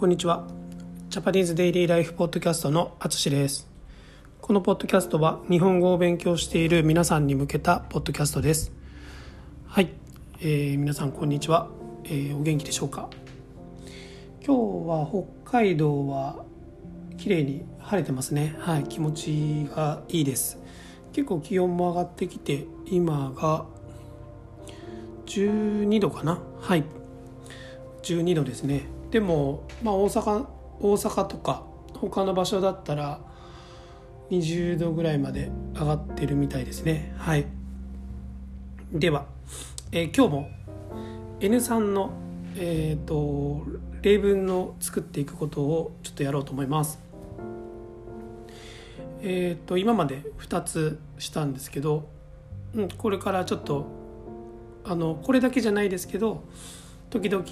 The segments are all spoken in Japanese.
こんにちは。ジャパニーズデイリーライフポッドキャストのあつしです。このポッドキャストは日本語を勉強している皆さんに向けたポッドキャストです。はい、えー、皆さんこんにちは、えー、お元気でしょうか？今日は北海道は綺麗に晴れてますね。はい。気持ちがいいです。結構気温も上がってきて今が12度かな？はい。12度ですね。でも、まあ、大阪大阪とか他の場所だったら20度ぐらいまで上がってるみたいですね。はい。では、えー、今日も N3 のえっ、ー、と例文を作っていくことをちょっとやろうと思います。えっ、ー、と今まで2つしたんですけど、うん、これからちょっとあのこれだけじゃないですけど時々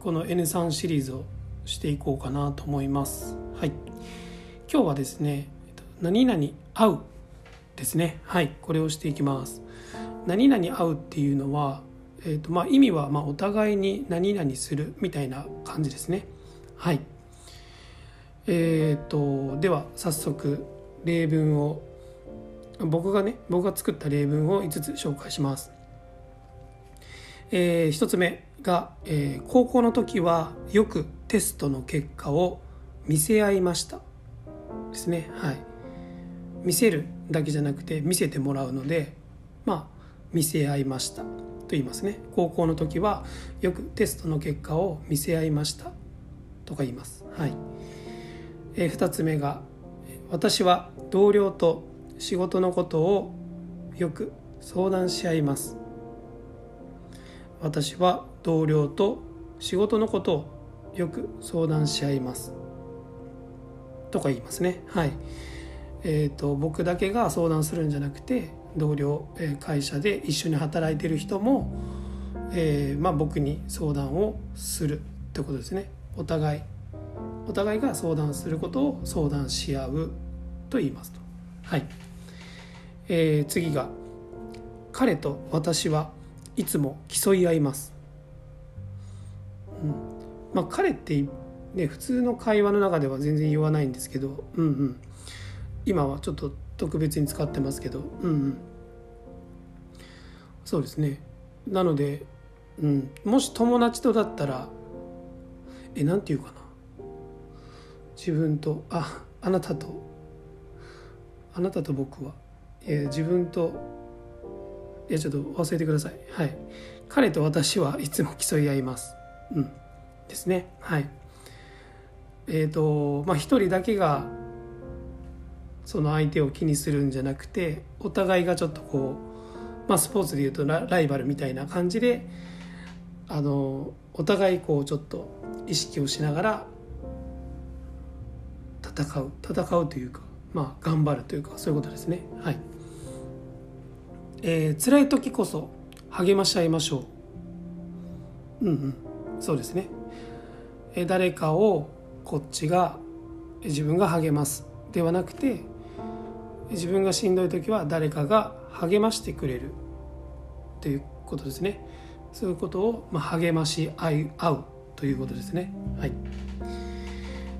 この N3 シリーズをしていこうかなと思います。はい。今日はですね何々合うですね。はい。これをしていきます。何々合うっていうのは、えーとまあ、意味はまお互いに何々するみたいな感じですね。はい。えーとでは早速例文を僕がね僕が作った例文を5つ紹介します。えー、1つ目が、えー、高校の時はよくテストの結果を見せ合いました。ですね。はい。見せるだけじゃなくて見せてもらうのでまあ見せ合いました。と言いますね。高校の時はよくテストの結果を見せ合いました。とか言います。はい、えー、2つ目が私は同僚と仕事のことをよく相談し合います。私は同僚と仕事のことをよく相談し合います。とか言いますね。はい。えーと、僕だけが相談するんじゃなくて同僚、え会社で一緒に働いてる人も、えー、まあ、僕に相談をするってことですね。お互いお互いが相談することを相談し合うと言いますと。はい、えー、次が彼と私はいつも競い合います。うん。まあ、彼ってね普通の会話の中では全然言わないんですけど、うんうん、今はちょっと特別に使ってますけど、うんうん、そうですね。なので、うん、もし友達とだったらえなんて言うかな。自分とああなたと。あなたと僕は、え自分といやちょっと忘れてください。はい。彼と私はいつも競い合います。うん。ですね。はい。え、ー、とまあ一人だけがその相手を気にするんじゃなくてお互いがちょっとこうまあスポーツでいうとライバルみたいな感じであのお互いこうちょっと意識をしながら戦う。戦うというかまあ頑張るというかそういうことですね。はい。えー、辛い時こそ励まし合いましょう。うんうん。そうですね、えー、誰かをこっちが自分が励ます。ではなくて自分がしんどい時は誰かが励ましてくれる。ということですね。そういうことを、まあ、励まし合い合うということですね。はい、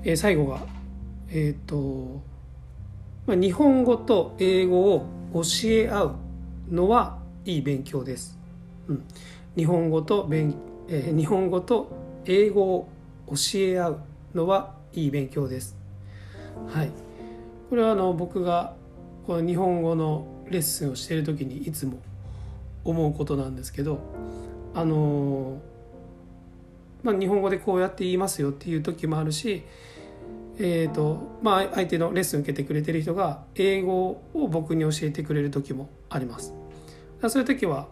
えー、最後がえっ、ー、と、まあ、日本語と英語を教え合う。のはいい勉強です。うん、日本語と勉、えー、日本語と英語を教え合うのはいい勉強です。はい、これはあの僕がこの日本語のレッスンをしている時にいつも思うことなんですけどあのまあ、日本語でこうやって言いますよっていう時もあるし、えーとまあ、相手のレッスン受けてくれてる人が英語を僕に教えてくれる時もあります。そういう時は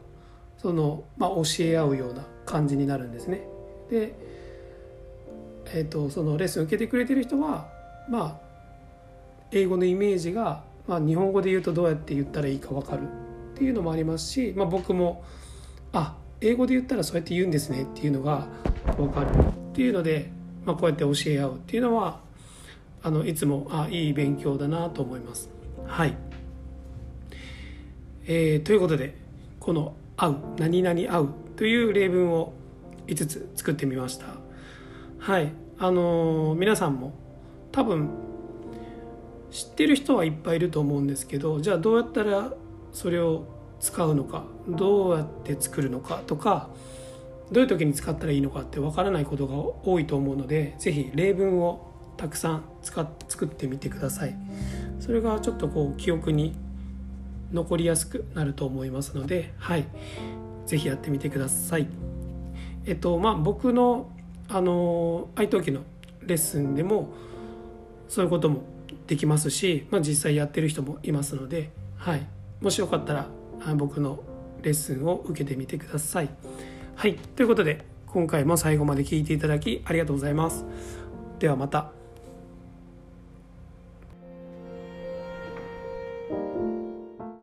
その、まあ、教え合うような感じになるんですね。で、えーと、そのレッスン受けてくれてる人はまあ英語のイメージが、まあ、日本語で言うとどうやって言ったらいいか分かるっていうのもありますし、まあ、僕もあ英語で言ったらそうやって言うんですねっていうのが分かるっていうので、まあ、こうやって教え合うっていうのはあのいつもあいい勉強だなと思います。はい。えー、ということでこの「合う」「何々合う」という例文を5つ作ってみました。はい。あの皆さんも多分知ってる人はいっぱいいると思うんですけどじゃあどうやったらそれを使うのかどうやって作るのかとかどういう時に使ったらいいのかってわからないことが多いと思うので是非例文をたくさん使っ作ってみてくださいそれがちょっとこう記憶に残りやすくなると思いますのではい是非やってみてくださいえっとまあ僕のあの愛登記のレッスンでもそういうこともできますし、まあ、実際やってる人もいますので、はい、もしよかったら僕のレッスンを受けてみてください。はい、ということで今回も最後まで聞いていただきありがとうございます。ではまた。